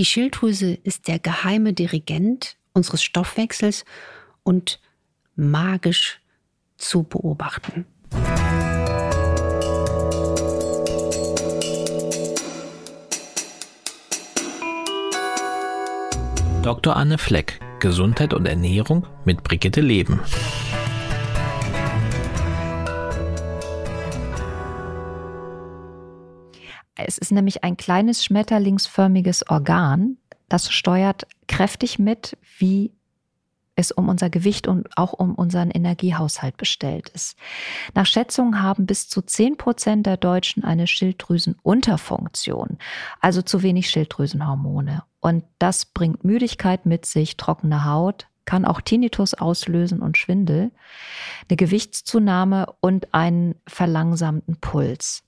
Die Schilddrüse ist der geheime Dirigent unseres Stoffwechsels und magisch zu beobachten. Dr. Anne Fleck, Gesundheit und Ernährung mit Brigitte Leben. Es ist nämlich ein kleines schmetterlingsförmiges Organ, das steuert kräftig mit, wie es um unser Gewicht und auch um unseren Energiehaushalt bestellt ist. Nach Schätzungen haben bis zu 10 Prozent der Deutschen eine Schilddrüsenunterfunktion, also zu wenig Schilddrüsenhormone. Und das bringt Müdigkeit mit sich, trockene Haut, kann auch Tinnitus auslösen und Schwindel, eine Gewichtszunahme und einen verlangsamten Puls.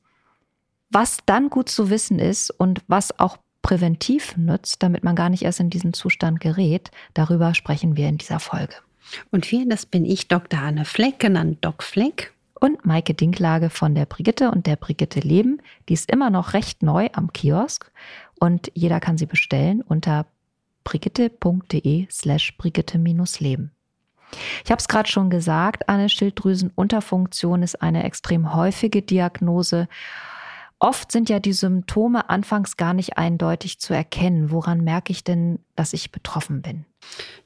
Was dann gut zu wissen ist und was auch präventiv nützt, damit man gar nicht erst in diesen Zustand gerät, darüber sprechen wir in dieser Folge. Und wir, das bin ich, Dr. Anne Fleck, genannt Doc Fleck. Und Maike Dinklage von der Brigitte und der Brigitte Leben. Die ist immer noch recht neu am Kiosk und jeder kann sie bestellen unter brigitte.de slash brigitte-leben. Ich habe es gerade schon gesagt, eine Schilddrüsenunterfunktion ist eine extrem häufige Diagnose Oft sind ja die Symptome anfangs gar nicht eindeutig zu erkennen. Woran merke ich denn, dass ich betroffen bin?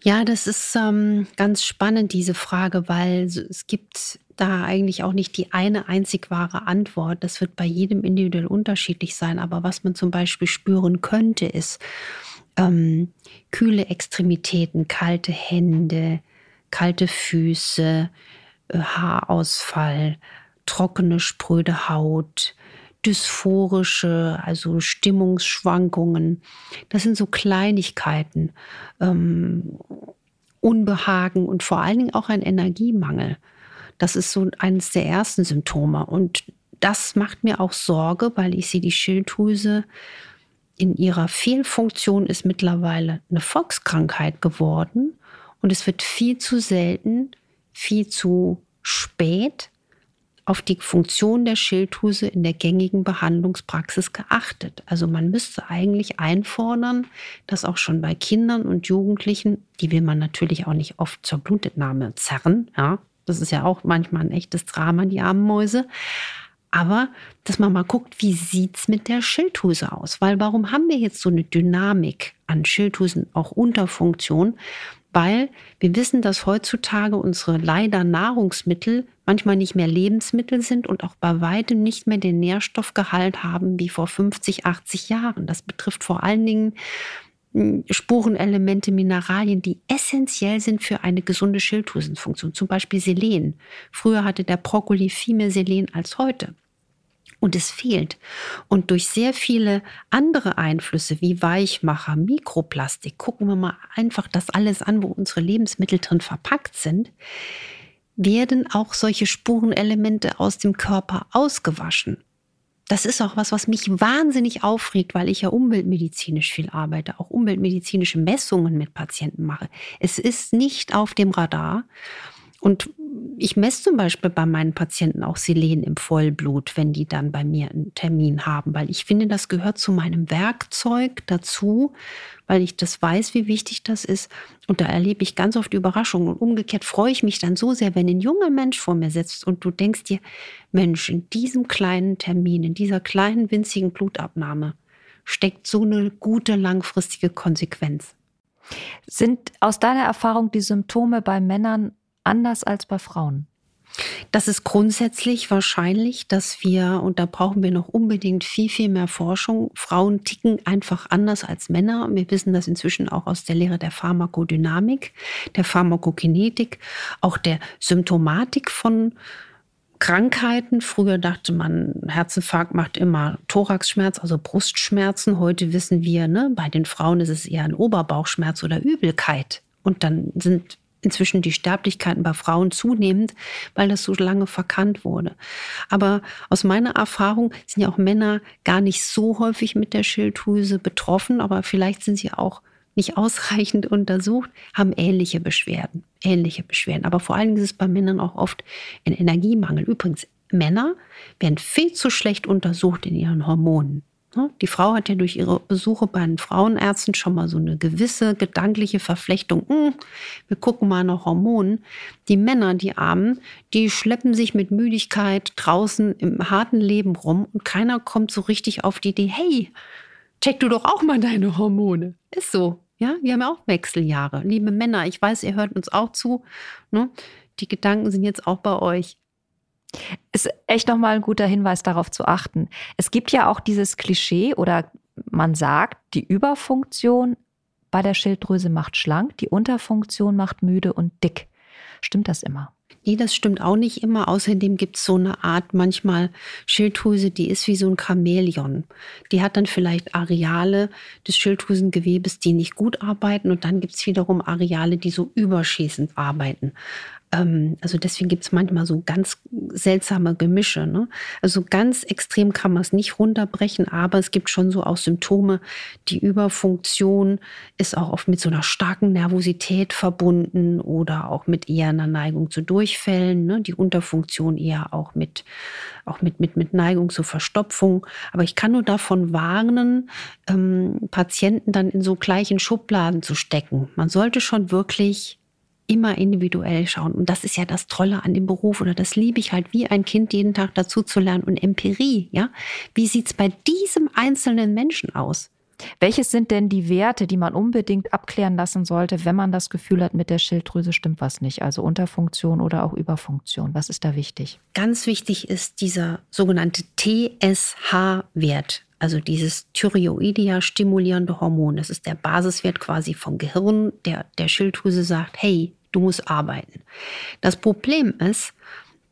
Ja, das ist ähm, ganz spannend, diese Frage, weil es gibt da eigentlich auch nicht die eine einzig wahre Antwort. Das wird bei jedem individuell unterschiedlich sein. Aber was man zum Beispiel spüren könnte, ist ähm, kühle Extremitäten, kalte Hände, kalte Füße, äh, Haarausfall, trockene, spröde Haut, dysphorische, also Stimmungsschwankungen. Das sind so Kleinigkeiten, ähm, Unbehagen und vor allen Dingen auch ein Energiemangel. Das ist so eines der ersten Symptome. Und das macht mir auch Sorge, weil ich sehe, die Schilddrüse in ihrer Fehlfunktion ist mittlerweile eine Volkskrankheit geworden. Und es wird viel zu selten, viel zu spät auf die Funktion der Schilddrüse in der gängigen Behandlungspraxis geachtet. Also man müsste eigentlich einfordern, dass auch schon bei Kindern und Jugendlichen, die will man natürlich auch nicht oft zur Blutentnahme zerren, ja, das ist ja auch manchmal ein echtes Drama, die armen Mäuse. Aber dass man mal guckt, wie sieht es mit der Schilddrüse aus? Weil warum haben wir jetzt so eine Dynamik an Schilddrüsen, auch Unterfunktion? Weil wir wissen, dass heutzutage unsere leider Nahrungsmittel manchmal nicht mehr Lebensmittel sind und auch bei weitem nicht mehr den Nährstoffgehalt haben wie vor 50, 80 Jahren. Das betrifft vor allen Dingen hm, Spurenelemente, Mineralien, die essentiell sind für eine gesunde Schilddrüsenfunktion, zum Beispiel Selen. Früher hatte der Brokkoli viel mehr Selen als heute. Und es fehlt. Und durch sehr viele andere Einflüsse wie Weichmacher, Mikroplastik, gucken wir mal einfach das alles an, wo unsere Lebensmittel drin verpackt sind, werden auch solche Spurenelemente aus dem Körper ausgewaschen. Das ist auch was, was mich wahnsinnig aufregt, weil ich ja umweltmedizinisch viel arbeite, auch umweltmedizinische Messungen mit Patienten mache. Es ist nicht auf dem Radar. Und ich messe zum Beispiel bei meinen Patienten auch Selen im Vollblut, wenn die dann bei mir einen Termin haben, weil ich finde, das gehört zu meinem Werkzeug dazu, weil ich das weiß, wie wichtig das ist. Und da erlebe ich ganz oft Überraschungen. Und umgekehrt freue ich mich dann so sehr, wenn ein junger Mensch vor mir sitzt und du denkst dir, Mensch, in diesem kleinen Termin, in dieser kleinen winzigen Blutabnahme steckt so eine gute langfristige Konsequenz. Sind aus deiner Erfahrung die Symptome bei Männern anders als bei Frauen? Das ist grundsätzlich wahrscheinlich, dass wir, und da brauchen wir noch unbedingt viel, viel mehr Forschung, Frauen ticken einfach anders als Männer. Wir wissen das inzwischen auch aus der Lehre der Pharmakodynamik, der Pharmakokinetik, auch der Symptomatik von Krankheiten. Früher dachte man, Herzinfarkt macht immer Thoraxschmerz, also Brustschmerzen. Heute wissen wir, ne, bei den Frauen ist es eher ein Oberbauchschmerz oder Übelkeit. Und dann sind inzwischen die Sterblichkeiten bei Frauen zunehmend, weil das so lange verkannt wurde. Aber aus meiner Erfahrung sind ja auch Männer gar nicht so häufig mit der Schilddrüse betroffen, aber vielleicht sind sie auch nicht ausreichend untersucht, haben ähnliche Beschwerden, ähnliche Beschwerden. Aber vor allen Dingen ist es bei Männern auch oft ein Energiemangel. Übrigens, Männer werden viel zu schlecht untersucht in ihren Hormonen. Ne? Die Frau hat ja durch ihre Besuche bei den Frauenärzten schon mal so eine gewisse gedankliche Verflechtung. Hm, wir gucken mal nach Hormonen. Die Männer, die Armen, die schleppen sich mit Müdigkeit draußen im harten Leben rum und keiner kommt so richtig auf die Idee, hey, check du doch auch mal deine Hormone. Ist so. Ja, wir haben ja auch Wechseljahre. Liebe Männer, ich weiß, ihr hört uns auch zu. Ne? Die Gedanken sind jetzt auch bei euch. Ist echt nochmal ein guter Hinweis darauf zu achten. Es gibt ja auch dieses Klischee oder man sagt, die Überfunktion bei der Schilddrüse macht schlank, die Unterfunktion macht müde und dick. Stimmt das immer? Nee, das stimmt auch nicht immer. Außerdem gibt es so eine Art manchmal Schilddrüse, die ist wie so ein Chamäleon. Die hat dann vielleicht Areale des Schilddrüsengewebes, die nicht gut arbeiten und dann gibt es wiederum Areale, die so überschießend arbeiten. Ähm, also deswegen gibt es manchmal so ganz seltsame Gemische. Ne? Also ganz extrem kann man es nicht runterbrechen, aber es gibt schon so auch Symptome. Die Überfunktion ist auch oft mit so einer starken Nervosität verbunden oder auch mit eher einer Neigung zu Durchfällen. Ne? Die Unterfunktion eher auch mit, auch mit, mit, mit Neigung zur Verstopfung. Aber ich kann nur davon warnen, ähm, Patienten dann in so gleichen Schubladen zu stecken. Man sollte schon wirklich immer individuell schauen. Und das ist ja das Tolle an dem Beruf oder das liebe ich halt, wie ein Kind jeden Tag dazu zu lernen und Empirie, ja. Wie sieht's bei diesem einzelnen Menschen aus? Welches sind denn die Werte, die man unbedingt abklären lassen sollte, wenn man das Gefühl hat, mit der Schilddrüse stimmt was nicht? Also Unterfunktion oder auch Überfunktion. Was ist da wichtig? Ganz wichtig ist dieser sogenannte TSH-Wert. Also dieses Thyreoidea stimulierende Hormon. Das ist der Basiswert quasi vom Gehirn, der der Schilddrüse sagt, hey, du arbeiten. Das Problem ist,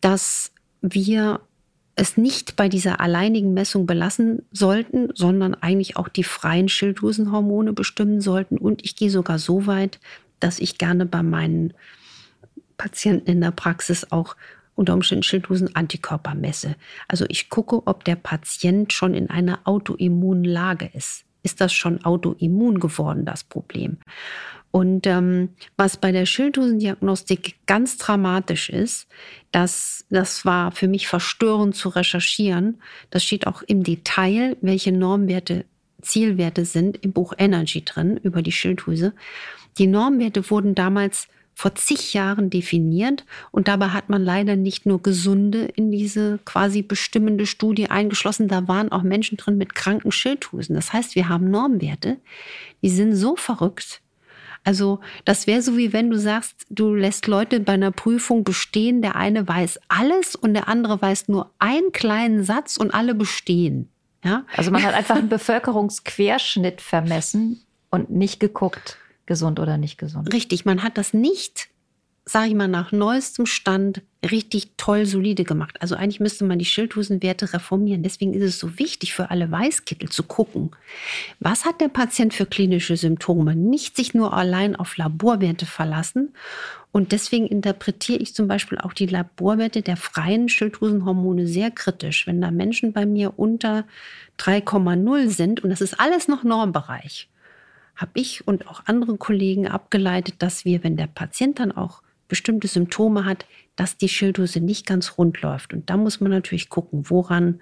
dass wir es nicht bei dieser alleinigen Messung belassen sollten, sondern eigentlich auch die freien Schilddrüsenhormone bestimmen sollten. Und ich gehe sogar so weit, dass ich gerne bei meinen Patienten in der Praxis auch unter Umständen Schilddrüsenantikörper messe. Also ich gucke, ob der Patient schon in einer autoimmunen Lage ist. Ist das schon autoimmun geworden, das Problem? Und ähm, was bei der Schilddrüsendiagnostik ganz dramatisch ist, dass das war für mich verstörend zu recherchieren. Das steht auch im Detail, welche Normwerte, Zielwerte sind im Buch Energy drin über die Schilddrüse. Die Normwerte wurden damals vor zig Jahren definiert und dabei hat man leider nicht nur Gesunde in diese quasi bestimmende Studie eingeschlossen, da waren auch Menschen drin mit kranken Schilddrüsen. Das heißt, wir haben Normwerte, die sind so verrückt, also das wäre so wie wenn du sagst, du lässt Leute bei einer Prüfung bestehen, der eine weiß alles und der andere weiß nur einen kleinen Satz und alle bestehen. Ja? Also man hat einfach einen Bevölkerungsquerschnitt vermessen und nicht geguckt, gesund oder nicht gesund. Richtig, man hat das nicht sage ich mal, nach neuestem Stand richtig toll solide gemacht. Also eigentlich müsste man die Schilddrüsenwerte reformieren. Deswegen ist es so wichtig für alle Weißkittel zu gucken, was hat der Patient für klinische Symptome. Nicht sich nur allein auf Laborwerte verlassen. Und deswegen interpretiere ich zum Beispiel auch die Laborwerte der freien Schilddrüsenhormone sehr kritisch. Wenn da Menschen bei mir unter 3,0 sind, und das ist alles noch Normbereich, habe ich und auch andere Kollegen abgeleitet, dass wir, wenn der Patient dann auch bestimmte Symptome hat, dass die Schilddrüse nicht ganz rund läuft. Und da muss man natürlich gucken, woran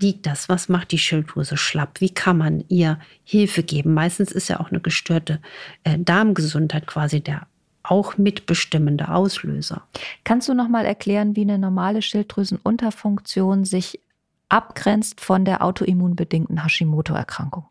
liegt das? Was macht die Schilddrüse schlapp? Wie kann man ihr Hilfe geben? Meistens ist ja auch eine gestörte äh, Darmgesundheit quasi der auch mitbestimmende Auslöser. Kannst du noch mal erklären, wie eine normale Schilddrüsenunterfunktion sich abgrenzt von der autoimmunbedingten Hashimoto-Erkrankung?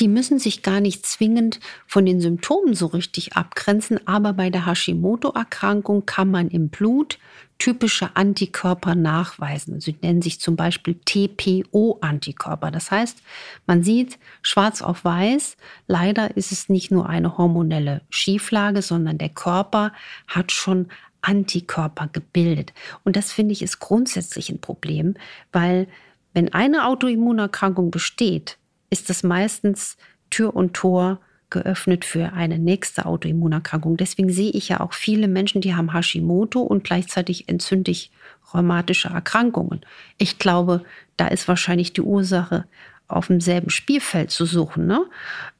Die müssen sich gar nicht zwingend von den Symptomen so richtig abgrenzen, aber bei der Hashimoto-Erkrankung kann man im Blut typische Antikörper nachweisen. Sie nennen sich zum Beispiel TPO-Antikörper. Das heißt, man sieht schwarz auf weiß, leider ist es nicht nur eine hormonelle Schieflage, sondern der Körper hat schon Antikörper gebildet. Und das finde ich ist grundsätzlich ein Problem, weil wenn eine Autoimmunerkrankung besteht, ist das meistens Tür und Tor geöffnet für eine nächste Autoimmunerkrankung. Deswegen sehe ich ja auch viele Menschen, die haben Hashimoto und gleichzeitig entzündlich rheumatische Erkrankungen. Ich glaube, da ist wahrscheinlich die Ursache auf demselben Spielfeld zu suchen. Ne?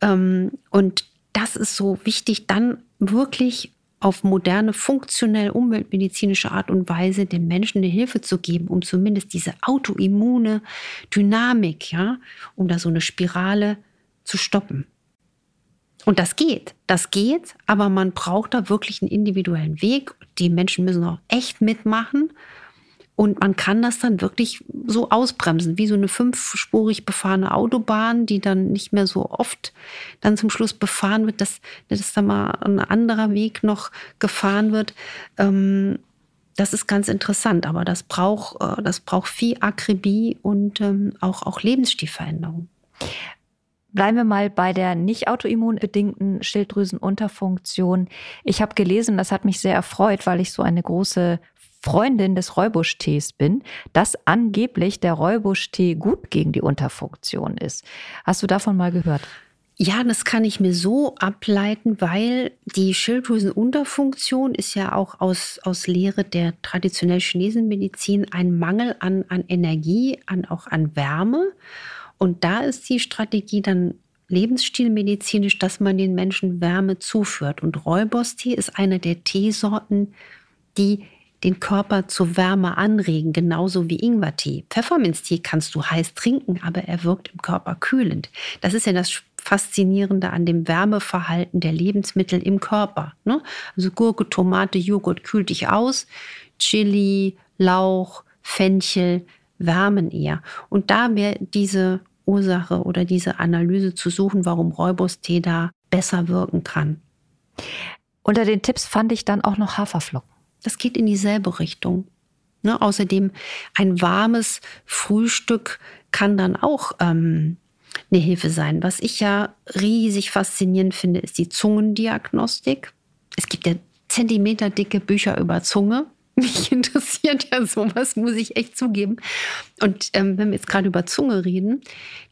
Ähm, und das ist so wichtig, dann wirklich auf moderne, funktionell umweltmedizinische Art und Weise den Menschen eine Hilfe zu geben, um zumindest diese autoimmune Dynamik, ja, um da so eine Spirale zu stoppen. Und das geht, das geht, aber man braucht da wirklich einen individuellen Weg. Die Menschen müssen auch echt mitmachen. Und man kann das dann wirklich so ausbremsen, wie so eine fünfspurig befahrene Autobahn, die dann nicht mehr so oft dann zum Schluss befahren wird, dass, dass da mal ein anderer Weg noch gefahren wird. Ähm, das ist ganz interessant, aber das braucht, äh, das braucht viel Akribie und ähm, auch, auch Lebensstilveränderung. Bleiben wir mal bei der nicht autoimmunbedingten Schilddrüsenunterfunktion. Ich habe gelesen, das hat mich sehr erfreut, weil ich so eine große Freundin des Räubusch-Tees bin, dass angeblich der Räubusch-Tee gut gegen die Unterfunktion ist. Hast du davon mal gehört? Ja, das kann ich mir so ableiten, weil die Schilddrüsenunterfunktion ist ja auch aus, aus Lehre der traditionellen Chinesenmedizin ein Mangel an, an Energie, an, auch an Wärme. Und da ist die Strategie dann lebensstilmedizinisch, dass man den Menschen Wärme zuführt. Und Räubostee ist eine der Teesorten, die den Körper zur Wärme anregen, genauso wie Ingwertee. Pfefferminztee kannst du heiß trinken, aber er wirkt im Körper kühlend. Das ist ja das Faszinierende an dem Wärmeverhalten der Lebensmittel im Körper. Ne? Also Gurke, Tomate, Joghurt kühlt dich aus, Chili, Lauch, Fenchel wärmen eher. Und da wäre diese Ursache oder diese Analyse zu suchen, warum Räubustee da besser wirken kann. Unter den Tipps fand ich dann auch noch Haferflocken. Das geht in dieselbe Richtung. Ne? Außerdem ein warmes Frühstück kann dann auch ähm, eine Hilfe sein. Was ich ja riesig faszinierend finde, ist die Zungendiagnostik. Es gibt ja zentimeterdicke Bücher über Zunge. Mich interessiert ja sowas, muss ich echt zugeben. Und ähm, wenn wir jetzt gerade über Zunge reden,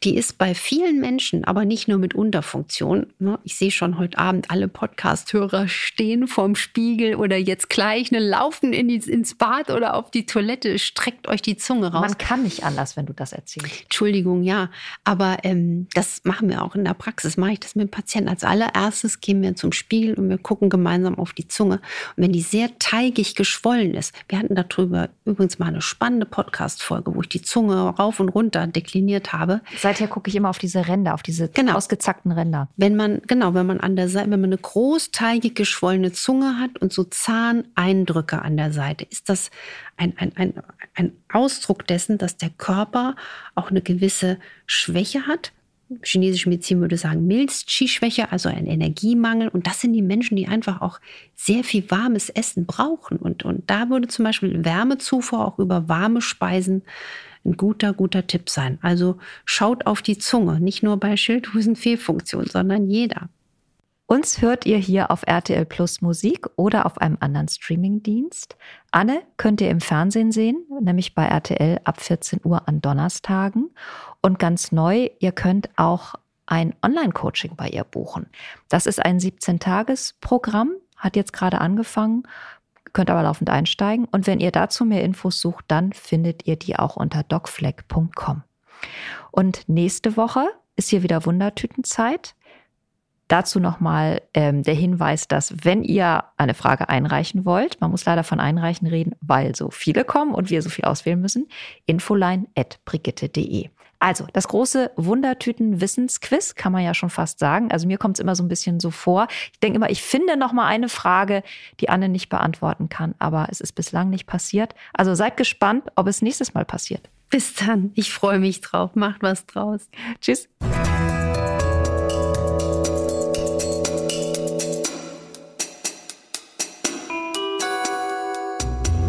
die ist bei vielen Menschen, aber nicht nur mit Unterfunktion. Ne? Ich sehe schon heute Abend alle Podcast-Hörer stehen vorm Spiegel oder jetzt gleich ne, laufen in die, ins Bad oder auf die Toilette, streckt euch die Zunge raus. Man kann nicht anders, wenn du das erzählst. Entschuldigung, ja. Aber ähm, das machen wir auch in der Praxis. Mache ich das mit dem Patienten. Als allererstes gehen wir zum Spiegel und wir gucken gemeinsam auf die Zunge. Und wenn die sehr teigig geschwollen ist, wir hatten darüber übrigens mal eine spannende Podcast-Folge, wo ich die Zunge rauf und runter dekliniert habe. Seither gucke ich immer auf diese Ränder, auf diese genau. ausgezackten Ränder. Wenn man, genau, wenn man an der Seite, wenn man eine großteigig geschwollene Zunge hat und so Zahneindrücke an der Seite, ist das ein, ein, ein, ein Ausdruck dessen, dass der Körper auch eine gewisse Schwäche hat chinesische Medizin würde sagen Milz-Qi-Schwäche, also ein Energiemangel. Und das sind die Menschen, die einfach auch sehr viel warmes Essen brauchen. Und, und da würde zum Beispiel Wärmezufuhr auch über warme Speisen ein guter, guter Tipp sein. Also schaut auf die Zunge, nicht nur bei Schilddrüsenfehlfunktion, sondern jeder. Uns hört ihr hier auf RTL Plus Musik oder auf einem anderen Streamingdienst. Anne könnt ihr im Fernsehen sehen, nämlich bei RTL ab 14 Uhr an Donnerstagen. Und ganz neu, ihr könnt auch ein Online-Coaching bei ihr buchen. Das ist ein 17-Tages-Programm, hat jetzt gerade angefangen, könnt aber laufend einsteigen. Und wenn ihr dazu mehr Infos sucht, dann findet ihr die auch unter docfleck.com. Und nächste Woche ist hier wieder Wundertütenzeit. Dazu nochmal ähm, der Hinweis, dass wenn ihr eine Frage einreichen wollt, man muss leider von einreichen reden, weil so viele kommen und wir so viel auswählen müssen, infoline.brigitte.de. Also, das große Wundertüten-Wissensquiz kann man ja schon fast sagen. Also mir kommt es immer so ein bisschen so vor. Ich denke immer, ich finde noch mal eine Frage, die Anne nicht beantworten kann, aber es ist bislang nicht passiert. Also seid gespannt, ob es nächstes Mal passiert. Bis dann. Ich freue mich drauf. Macht was draus. Tschüss.